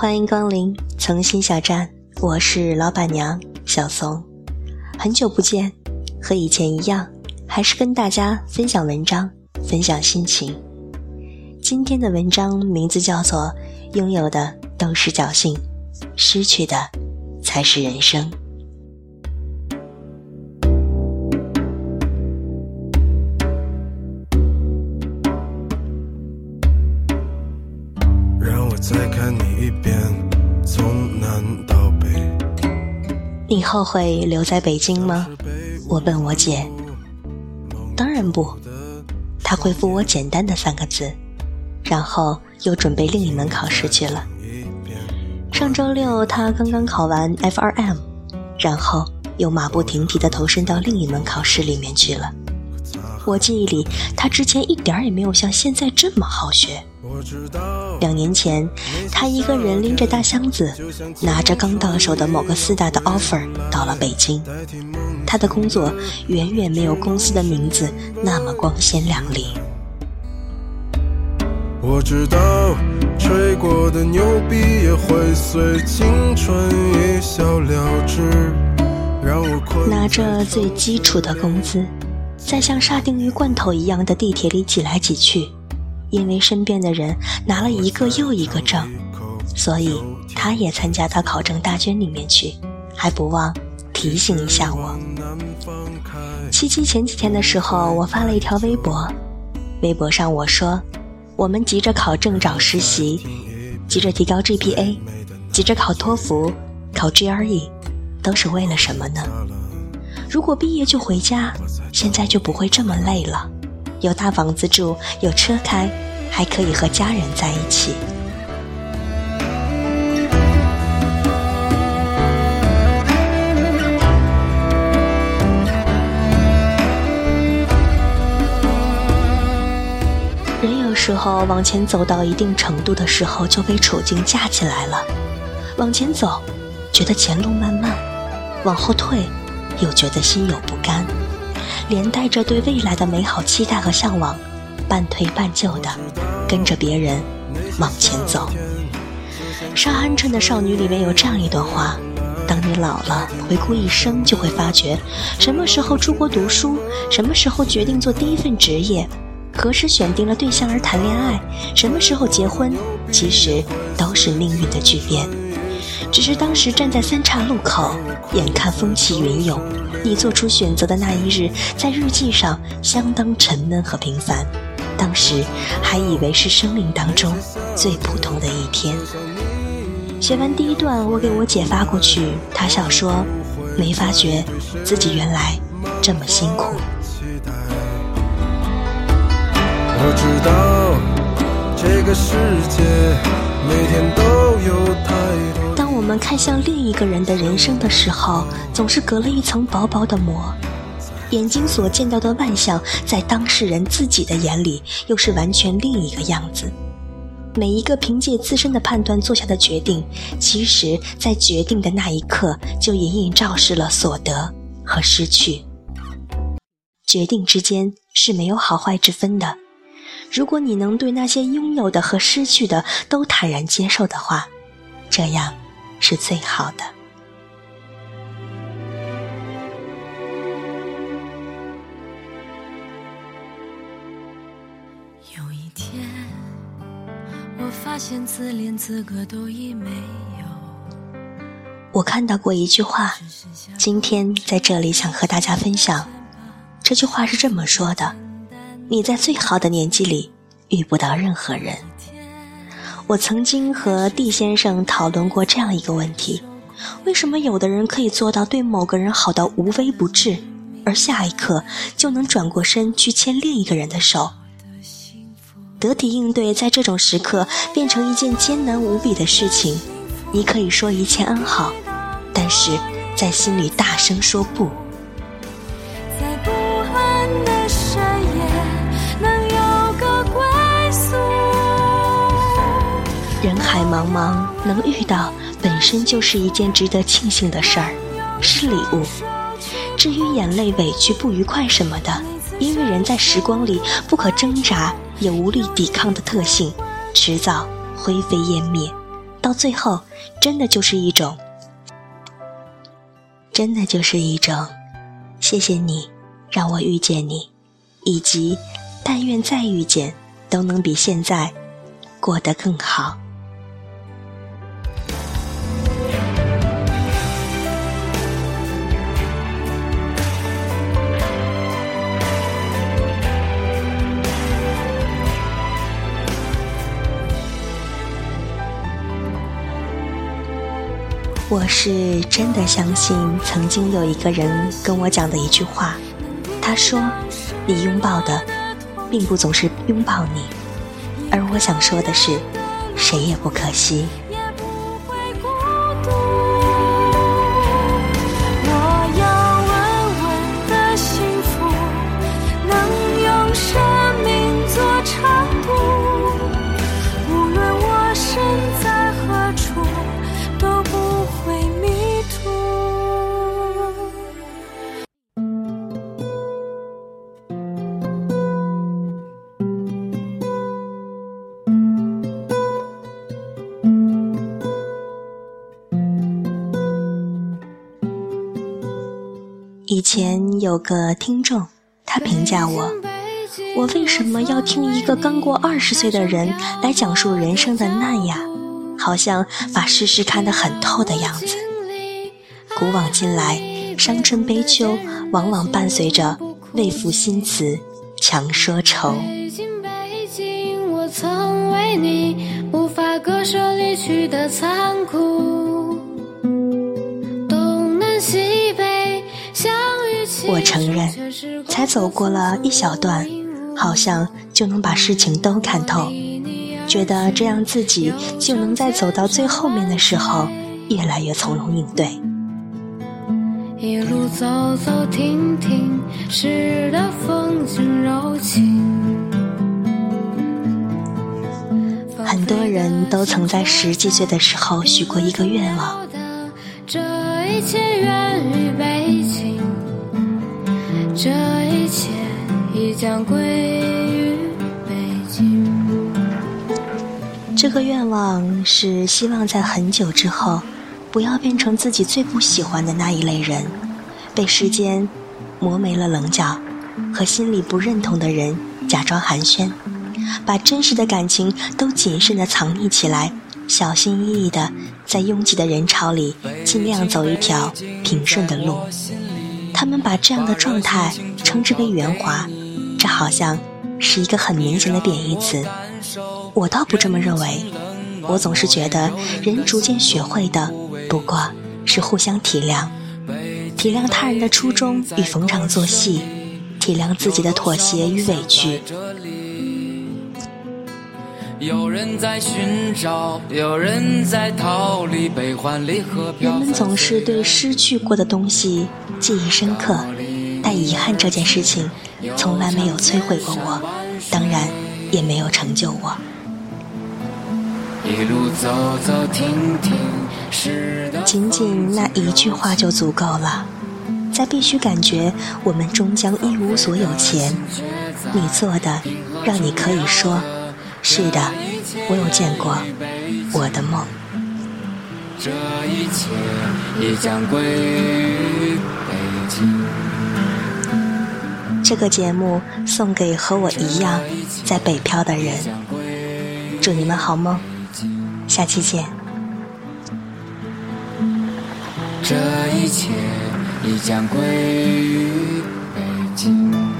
欢迎光临从心小站，我是老板娘小松。很久不见，和以前一样，还是跟大家分享文章，分享心情。今天的文章名字叫做《拥有的都是侥幸，失去的才是人生》。再看你一遍，从南到北。你后悔留在北京吗？我问我姐。当然不。她回复我简单的三个字，然后又准备另一门考试去了。上周六她刚刚考完 F2M，然后又马不停蹄地投身到另一门考试里面去了。我记忆里，他之前一点也没有像现在这么好学。两年前，他一个人拎着大箱子，拿着刚到手的某个四大的 offer 到了北京。他的工作远远没有公司的名字那么光鲜亮丽。我知道，吹过的牛逼也会随青春一笑了之。拿着最基础的工资，在像沙丁鱼罐头一样的地铁里挤来挤去。因为身边的人拿了一个又一个证，所以他也参加到考证大军里面去，还不忘提醒一下我。七七前几天的时候，我发了一条微博，微博上我说：我们急着考证找实习，急着提高 GPA，急着考托福、考 GRE，都是为了什么呢？如果毕业就回家，现在就不会这么累了。有大房子住，有车开，还可以和家人在一起。人有时候往前走到一定程度的时候，就被处境架起来了。往前走，觉得前路漫漫；往后退，又觉得心有不甘。连带着对未来的美好期待和向往，半推半就的跟着别人往前走。《杀鹌鹑的少女》里面有这样一段话：当你老了，回顾一生，就会发觉，什么时候出国读书，什么时候决定做第一份职业，何时选定了对象而谈恋爱，什么时候结婚，其实都是命运的巨变。只是当时站在三岔路口，眼看风起云涌，你做出选择的那一日，在日记上相当沉闷和平凡。当时还以为是生命当中最普通的一天。写完第一段，我给我姐发过去，她笑说：“没发觉自己原来这么辛苦。”我知道这个世界每天都有太多。我们看向另一个人的人生的时候，总是隔了一层薄薄的膜。眼睛所见到的万象，在当事人自己的眼里，又是完全另一个样子。每一个凭借自身的判断做下的决定，其实在决定的那一刻，就隐隐昭示了所得和失去。决定之间是没有好坏之分的。如果你能对那些拥有的和失去的都坦然接受的话，这样。是最好的。有一天，我发现自怜资格都已没有。我看到过一句话，今天在这里想和大家分享。这句话是这么说的：你在最好的年纪里遇不到任何人。我曾经和 D 先生讨论过这样一个问题：为什么有的人可以做到对某个人好到无微不至，而下一刻就能转过身去牵另一个人的手？得体应对在这种时刻变成一件艰难无比的事情。你可以说一切安好，但是在心里大声说不。茫茫，能遇到本身就是一件值得庆幸的事儿，是礼物。至于眼泪、委屈、不愉快什么的，因为人在时光里不可挣扎也无力抵抗的特性，迟早灰飞烟灭。到最后，真的就是一种，真的就是一种，谢谢你让我遇见你，以及但愿再遇见，都能比现在过得更好。我是真的相信，曾经有一个人跟我讲的一句话，他说：“你拥抱的，并不总是拥抱你。”而我想说的是，谁也不可惜。以前有个听众，他评价我：我为什么要听一个刚过二十岁的人来讲述人生的难呀？好像把世事看得很透的样子。古往今来，伤春悲秋往往伴随着未赋新词强说愁。我承认，才走过了一小段，好像就能把事情都看透，觉得这样自己就能在走到最后面的时候，越来越从容应对。一路走走停停，诗的风景柔情。很多人都曾在十几岁的时候许过一个愿望。这一切源于北京。这一切已将归于北京。这个愿望是希望在很久之后，不要变成自己最不喜欢的那一类人，被时间磨没了棱角，和心里不认同的人假装寒暄，把真实的感情都谨慎的藏匿起来，小心翼翼的在拥挤的人潮里，尽量走一条平顺的路。他们把这样的状态称之为圆滑，这好像是一个很明显的贬义词。我倒不这么认为，我总是觉得人逐渐学会的不过是互相体谅，体谅他人的初衷与逢场作戏，体谅自己的妥协与委屈。有人在寻找，有人在逃离悲欢离合。人们总是对失去过的东西。记忆深刻，但遗憾这件事情从来没有摧毁过我，当然也没有成就我。一路走走停停，仅仅那一句话就足够了，在必须感觉我们终将一无所有前，你做的让你可以说：是的，我有见过我的梦。这一切已将归于北京。这个节目送给和我一样在北漂的人，祝你们好梦，下期见。这一切已将归于北京。